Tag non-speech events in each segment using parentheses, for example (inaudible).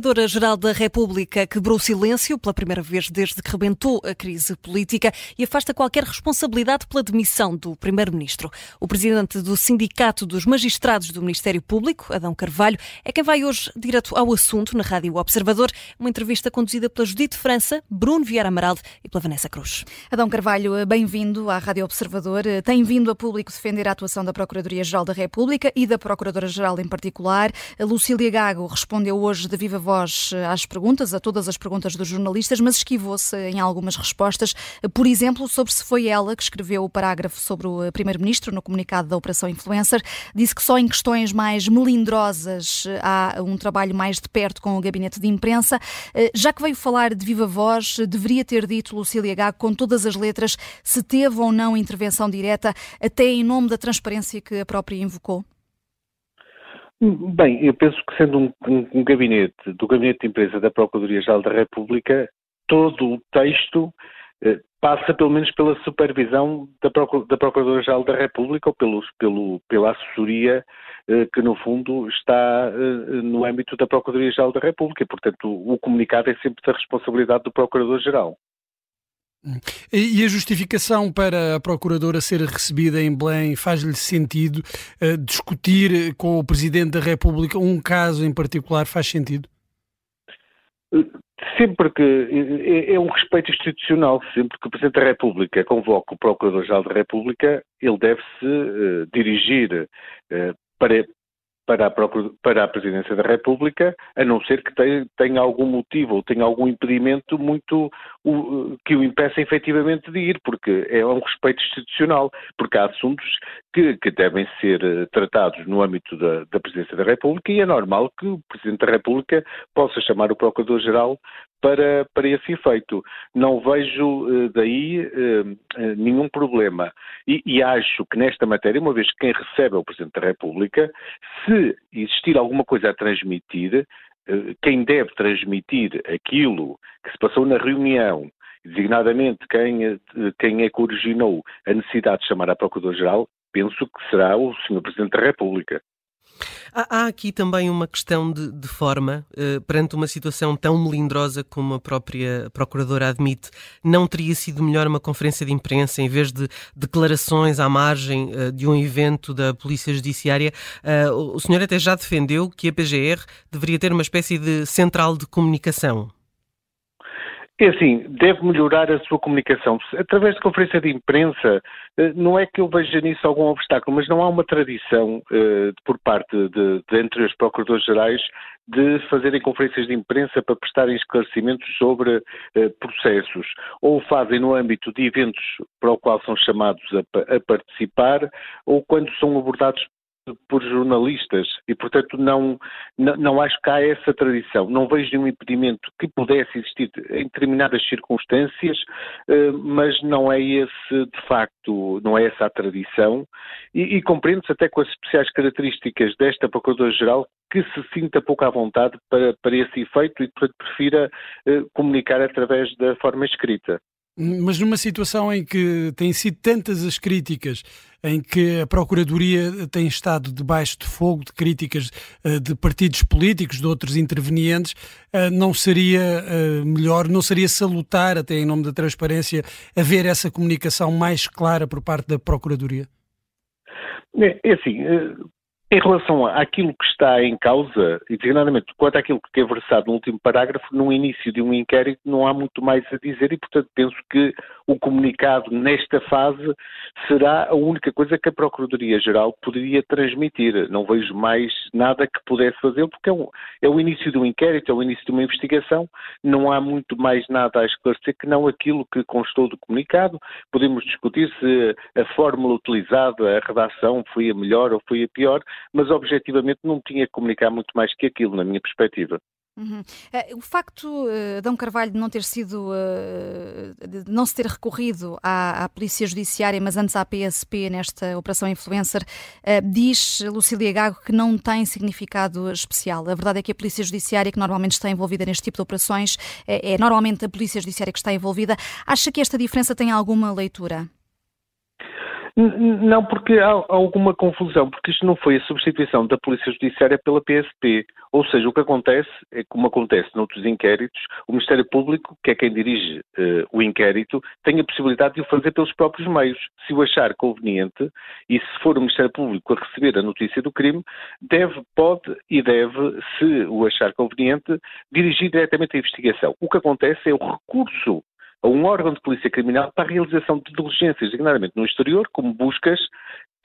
Procuradora-Geral da República quebrou silêncio pela primeira vez desde que rebentou a crise política e afasta qualquer responsabilidade pela demissão do Primeiro-Ministro. O presidente do Sindicato dos Magistrados do Ministério Público, Adão Carvalho, é quem vai hoje direto ao assunto na Rádio Observador, uma entrevista conduzida pela Judite França, Bruno Vieira Amaral e pela Vanessa Cruz. Adão Carvalho, bem-vindo à Rádio Observador. Tem vindo a público defender a atuação da Procuradoria-Geral da República e da Procuradora-Geral em particular. A Lucília Gago respondeu hoje de viva voz eh, às perguntas, a todas as perguntas dos jornalistas, mas esquivou-se em algumas respostas. Por exemplo, sobre se foi ela que escreveu o parágrafo sobre o eh, Primeiro-Ministro no comunicado da Operação Influencer. Disse que só em questões mais melindrosas eh, há um trabalho mais de perto com o gabinete de imprensa. Já que veio falar de viva voz, deveria ter dito Lucília Gago com todas as letras se teve ou não intervenção direta, até em nome da transparência que a própria invocou? Bem, eu penso que sendo um, um, um gabinete, do Gabinete de Empresa da Procuradoria-Geral da República, todo o texto eh, passa pelo menos pela supervisão da, da Procuradora-Geral da República ou pelo, pela assessoria eh, que, no fundo, está eh, no âmbito da Procuradoria-Geral da República. Portanto, o, o comunicado é sempre da responsabilidade do Procurador-Geral. E a justificação para a Procuradora ser recebida em Belém faz-lhe sentido? Uh, discutir com o Presidente da República um caso em particular faz sentido? Sempre que é, é um respeito institucional, sempre que o Presidente da República convoca o Procurador-Geral da República, ele deve-se uh, dirigir uh, para, para a, para a Presidência da República, a não ser que tenha, tenha algum motivo ou tenha algum impedimento muito o, que o impeça efetivamente de ir, porque é um respeito institucional, porque há assuntos que, que devem ser eh, tratados no âmbito da, da Presidência da República e é normal que o Presidente da República possa chamar o Procurador-Geral para, para esse efeito. Não vejo uh, daí uh, nenhum problema. E, e, acho que nesta matéria, uma vez que quem recebe é o Presidente da República, se existir alguma coisa a transmitir, quem deve transmitir aquilo que se passou na reunião, designadamente quem, quem é que originou a necessidade de chamar a Procurador-Geral, penso que será o Sr. Presidente da República. Há, há aqui também uma questão de, de forma, uh, perante uma situação tão melindrosa como a própria Procuradora admite, não teria sido melhor uma conferência de imprensa em vez de declarações à margem uh, de um evento da Polícia Judiciária? Uh, o senhor até já defendeu que a PGR deveria ter uma espécie de central de comunicação. É assim, deve melhorar a sua comunicação. Através de conferência de imprensa, eh, não é que eu veja nisso algum obstáculo, mas não há uma tradição eh, por parte de, de entre os procuradores-gerais de fazerem conferências de imprensa para prestarem esclarecimentos sobre eh, processos. Ou fazem no âmbito de eventos para o qual são chamados a, a participar, ou quando são abordados por jornalistas e, portanto, não, não, não, acho que há essa tradição. Não vejo nenhum impedimento que pudesse existir em determinadas circunstâncias, eh, mas não é esse, de facto, não é essa a tradição e, e compreendo-se até com as especiais características desta Procuradora-Geral que se sinta pouco à vontade para, para esse efeito e, portanto, prefira eh, comunicar através da forma escrita. Mas numa situação em que têm sido tantas as críticas, em que a Procuradoria tem estado debaixo de fogo de críticas uh, de partidos políticos, de outros intervenientes, uh, não seria uh, melhor, não seria salutar, até em nome da transparência, haver essa comunicação mais clara por parte da Procuradoria? É, é assim, em relação àquilo que está em causa, e designadamente quanto àquilo que é versado no último parágrafo, no início de um inquérito não há muito mais a dizer e, portanto, penso que o comunicado nesta fase será a única coisa que a Procuradoria-Geral poderia transmitir. Não vejo mais nada que pudesse fazer, porque é, um, é o início de um inquérito, é o início de uma investigação, não há muito mais nada a esclarecer que não aquilo que constou do comunicado. Podemos discutir se a fórmula utilizada, a redação, foi a melhor ou foi a pior, mas objetivamente não tinha que comunicar muito mais que aquilo, na minha perspectiva. Uhum. Uh, o facto, uh, Adão Carvalho, de não ter sido, uh, de não se ter recorrido à, à, Polícia Judiciária, mas antes à PSP nesta Operação Influencer, diz Lucília Gago que não tem significado especial. A verdade é que a Polícia Judiciária, que normalmente está envolvida neste tipo de operações, é, é normalmente a Polícia Judiciária que está envolvida. Acha que esta diferença tem alguma leitura? Não, porque há alguma confusão, porque isto não foi a substituição da Polícia Judiciária pela PSP. Ou seja, o que acontece é como acontece noutros inquéritos, o Ministério Público, que é quem dirige uh, o inquérito, tem a possibilidade de o fazer pelos próprios meios. Se o achar conveniente, e se for o Ministério Público a receber a notícia do crime, deve, pode e deve, se o achar conveniente, dirigir diretamente a investigação. O que acontece é o recurso a um órgão de polícia criminal para a realização de diligências, designadamente no exterior, como buscas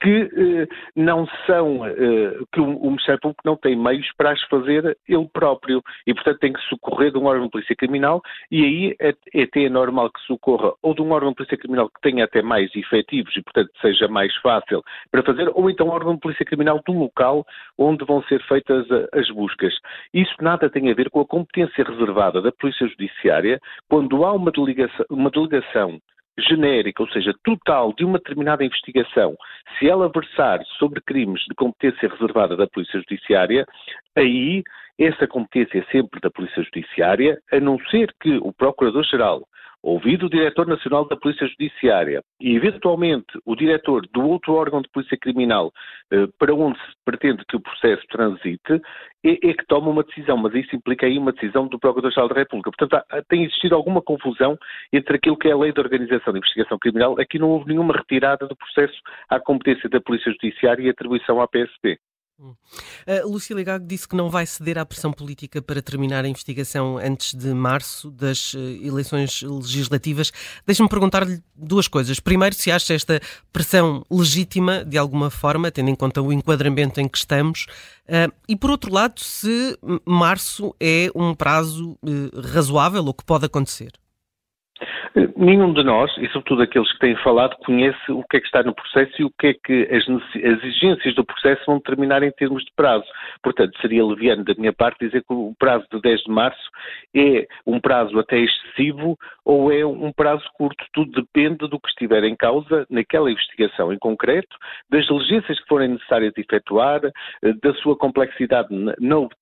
que eh, não são, eh, que o, o, Ministério Público não tem meios para as fazer ele próprio e, portanto, tem que socorrer de um órgão de polícia criminal e aí é, é até normal que socorra ou de um órgão de polícia criminal que tenha até mais efetivos e, portanto, seja mais fácil para fazer, ou então um órgão de polícia criminal do local onde vão ser feitas a, as buscas. Isso nada tem a ver com a competência reservada da Polícia Judiciária quando há uma delegação, uma delegação genérica, ou seja, total de uma determinada investigação, se ela versar sobre crimes de competência reservada da Polícia Judiciária, aí essa competência é sempre da Polícia Judiciária, a não ser que o Procurador-Geral ouvido o Diretor Nacional da Polícia Judiciária e, eventualmente, o Diretor do outro órgão de Polícia Criminal eh, para onde se pretende que o processo transite, é, é, que toma uma decisão, mas isso implica aí uma decisão do Procurador-Geral da República. Portanto, há, tem existido alguma confusão entre aquilo que é a Lei de Organização de Investigação Criminal. Aqui não houve nenhuma retirada do processo à competência da Polícia Judiciária e atribuição à PSP. Uh, Lucília Gago disse que não vai ceder à pressão política para terminar a investigação antes de março das uh, eleições legislativas. Deixe-me perguntar-lhe duas coisas. Primeiro, se acha esta pressão legítima, de alguma forma, tendo em conta o enquadramento em que estamos, uh, e por outro lado, se março é um prazo uh, razoável ou que pode acontecer. Nenhum de nós, e sobretudo aqueles que têm falado, conhece o que é que está no processo e o que é que as, as exigências do processo vão determinar em termos de prazo. Portanto, seria leviano da minha parte dizer que o prazo de 10 de março é um prazo até excessivo ou é um prazo curto. Tudo depende do que estiver em causa naquela investigação em concreto, das diligências que forem necessárias de efetuar, eh, da sua complexidade na,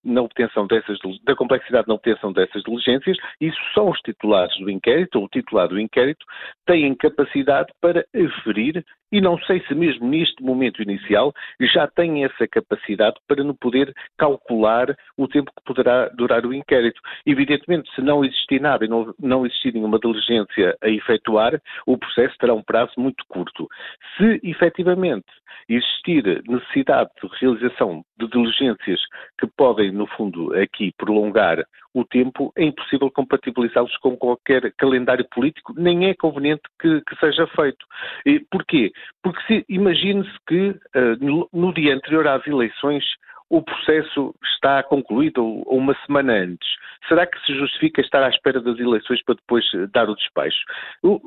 na obtenção dessas, da complexidade na obtenção dessas diligências. Isso são os titulares do inquérito, ou o titular do inquérito têm capacidade para aferir e não sei se mesmo neste momento inicial já têm essa capacidade para não poder calcular o tempo que poderá durar o inquérito. Evidentemente, se não existir nada e não, não existir nenhuma diligência a efetuar, o processo terá um prazo muito curto. Se efetivamente existir necessidade de realização de diligências que podem, no fundo, aqui prolongar o tempo, é impossível compatibilizá-los com qualquer calendário político, nem é conveniente que, que seja feito. E porquê? Porque imagine-se que uh, no, no dia anterior às eleições o processo está concluído ou uma semana antes. Será que se justifica estar à espera das eleições para depois eh, dar o despacho?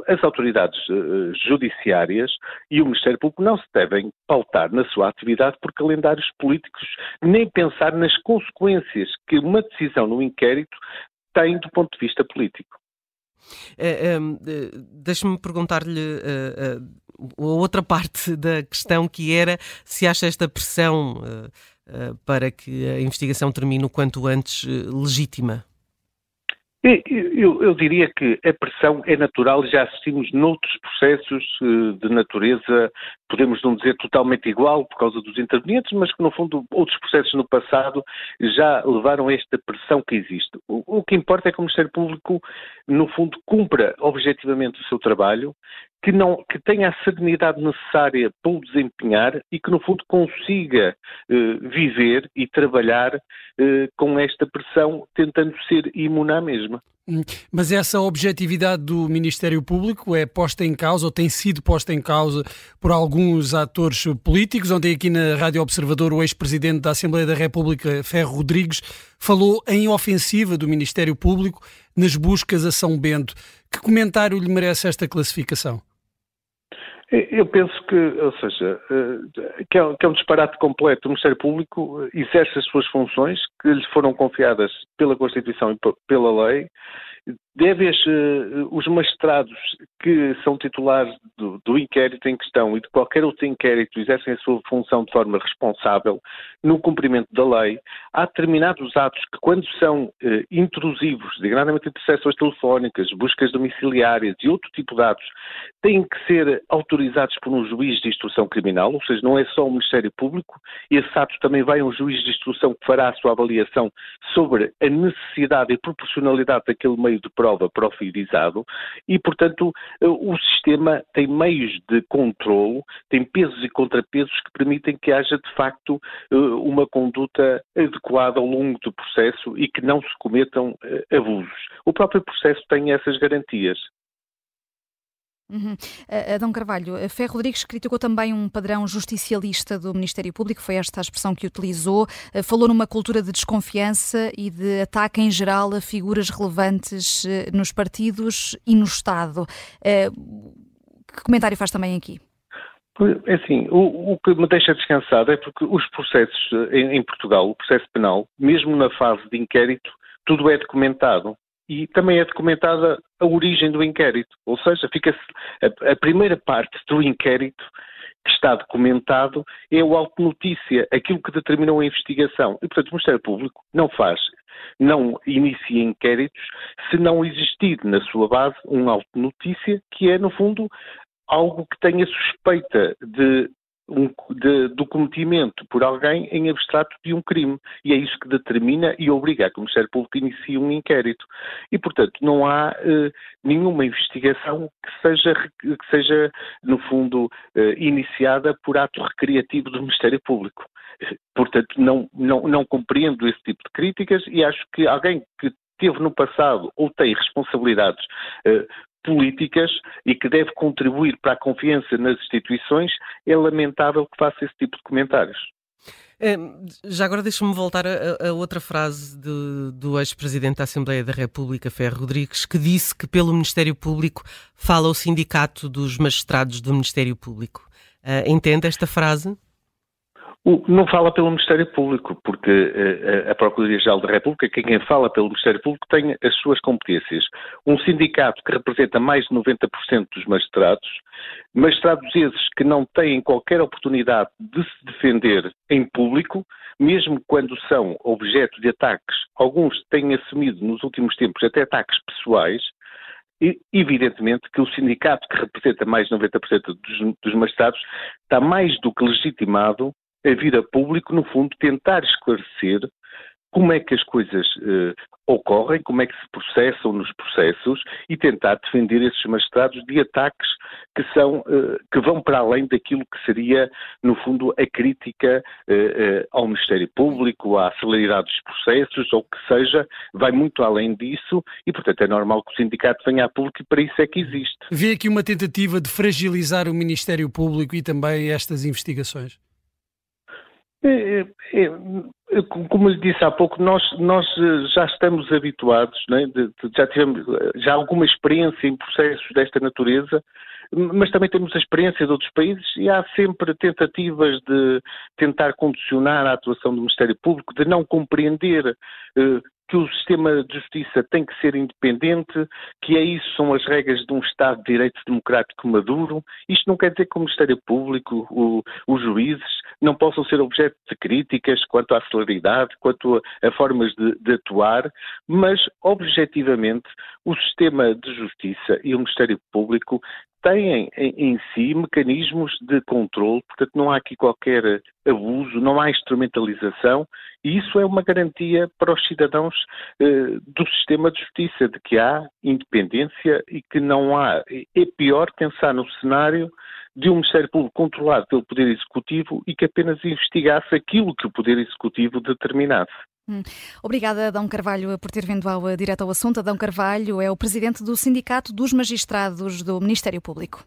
As autoridades uh, judiciárias e o Ministério Público não se devem pautar na sua atividade por calendários políticos, nem pensar nas consequências que uma decisão no inquérito tem do ponto de vista político. Deixe-me perguntar-lhe a outra parte (laughs) da questão que era se acha esta pressão uh, para que a investigação termine o quanto antes legítima. Eu, eu, diria que a pressão é natural, já assistimos noutros processos de natureza, podemos não dizer totalmente igual por causa dos intervenientes, mas que no fundo outros processos no passado já levaram a esta pressão que existe. O, o que importa é que o Ministério Público, no fundo, cumpra objetivamente o seu trabalho, que, não, que tenha a serenidade necessária para o desempenhar e que, no fundo, consiga eh, viver e trabalhar eh, com esta pressão, tentando ser imune à mesma. Hum, mas essa objetividade do Ministério Público é posta em causa ou tem sido posta em causa por alguns atores políticos. Ontem, aqui na Rádio Observador, o ex-presidente da Assembleia da República, Ferro Rodrigues, falou em ofensiva do Ministério Público nas buscas a São Bento. Que comentário lhe merece esta classificação? Eu penso que, ou seja, eh, é, que é um disparate completo. O Ministério Público exerce as suas funções que lhe foram confiadas pela Constituição e pela lei deve uh, os magistrados que são titulares do, do, inquérito em questão e de qualquer outro inquérito exercem a sua função de forma responsável no cumprimento da lei, há determinados atos que, quando são uh, intrusivos, designadamente interseções telefónicas, buscas domiciliárias e outro tipo de atos, têm que ser autorizados por um juiz de instrução criminal, ou seja, não é só o Ministério Público, esse ato também vai a um juiz de instrução que fará a sua avaliação sobre a necessidade e proporcionalidade daquele meio de prova profilizado e, portanto, o sistema tem meios de controlo, tem pesos e contrapesos que permitem que haja, de facto, uma conduta adequada ao longo do processo e que não se cometam eh, abusos. O próprio processo tem essas garantias. Uhum. Adão Carvalho, Ferro Rodrigues criticou também um padrão justicialista do Ministério Público, foi esta a expressão que utilizou. Eh, falou numa cultura de desconfiança e de ataque em geral a figuras relevantes eh, nos partidos e no Estado. Eh, que comentário faz também aqui? É assim, o, o, que me deixa descansado é porque os processos em, em Portugal, o processo penal, mesmo na fase de inquérito, tudo é documentado e também é documentada a origem do inquérito. Ou seja, fica a, a, primeira parte do inquérito que está documentado é o auto notícia, aquilo que determinou a investigação. E, portanto, o Ministério Público não faz, não inicia inquéritos se não existir na sua base um auto notícia que é, no fundo, algo que tenha suspeita de um, de, do cometimento por alguém em abstrato de um crime. E é isso que determina e obriga a que o Ministério Público inicie um inquérito. E, portanto, não há eh, nenhuma investigação que seja, que seja no fundo, eh, iniciada por ato recreativo do Ministério Público. Portanto, não, não, não compreendo esse tipo de críticas e acho que alguém que teve no passado ou tem responsabilidades uh, políticas e que deve contribuir para a confiança nas instituições, é lamentável que faça esse tipo de comentários. É, já agora deixa-me voltar a, a, outra frase do ex-presidente da Assembleia da República, Ferro Rodrigues, que disse que pelo Ministério Público fala o sindicato dos magistrados do Ministério Público. Uh, entende esta frase? Não fala pelo Ministério Público, porque eh, a Procuradoria-Geral da República, quem fala pelo Ministério Público, tem as suas competências. Um sindicato que representa mais de 90% dos magistrados, magistrados esses que não têm qualquer oportunidade de se defender em público, mesmo quando são objeto de ataques, alguns têm assumido nos últimos tempos até ataques pessoais, e, evidentemente que o sindicato que representa mais de 90% dos, dos magistrados está mais do que legitimado a vir a público, no fundo, tentar esclarecer como é que as coisas eh, ocorrem, como é que se processam nos processos e tentar defender esses magistrados de ataques que são eh, que vão para além daquilo que seria, no fundo, a crítica eh, ao Ministério Público, à celeridade dos processos, ou que seja, vai muito além disso e, portanto, é normal que o sindicato venha a público e para isso é que existe. Vê aqui uma tentativa de fragilizar o Ministério Público e também estas investigações? É, é, é, como lhe disse há pouco, nós, nós eh, já estamos habituados, né, já tivemos já alguma experiência em processos desta natureza, mas também temos a experiência de outros países e há sempre tentativas de tentar condicionar a atuação do Ministério Público, de não compreender eh, que o sistema de justiça tem que ser independente, que é isso, são as regras de um Estado de Direito Democrático maduro. Isto não quer dizer que o Ministério Público, o, os juízes, não possam ser objeto de críticas quanto à celeridade, quanto a, a formas de, de, atuar, mas, objetivamente, o sistema de justiça e o Ministério Público têm em, em, si mecanismos de controle, portanto não há aqui qualquer abuso, não há instrumentalização e isso é uma garantia para os cidadãos eh, do sistema de justiça, de que há independência e que não há. É pior pensar no cenário de um Ministério Público controlado pelo Poder Executivo e que apenas investigasse aquilo que o Poder Executivo determinasse. Hum. Obrigada, Adão Carvalho, por ter vindo ao, direto ao assunto. Adão Carvalho é o presidente do Sindicato dos Magistrados do Ministério Público.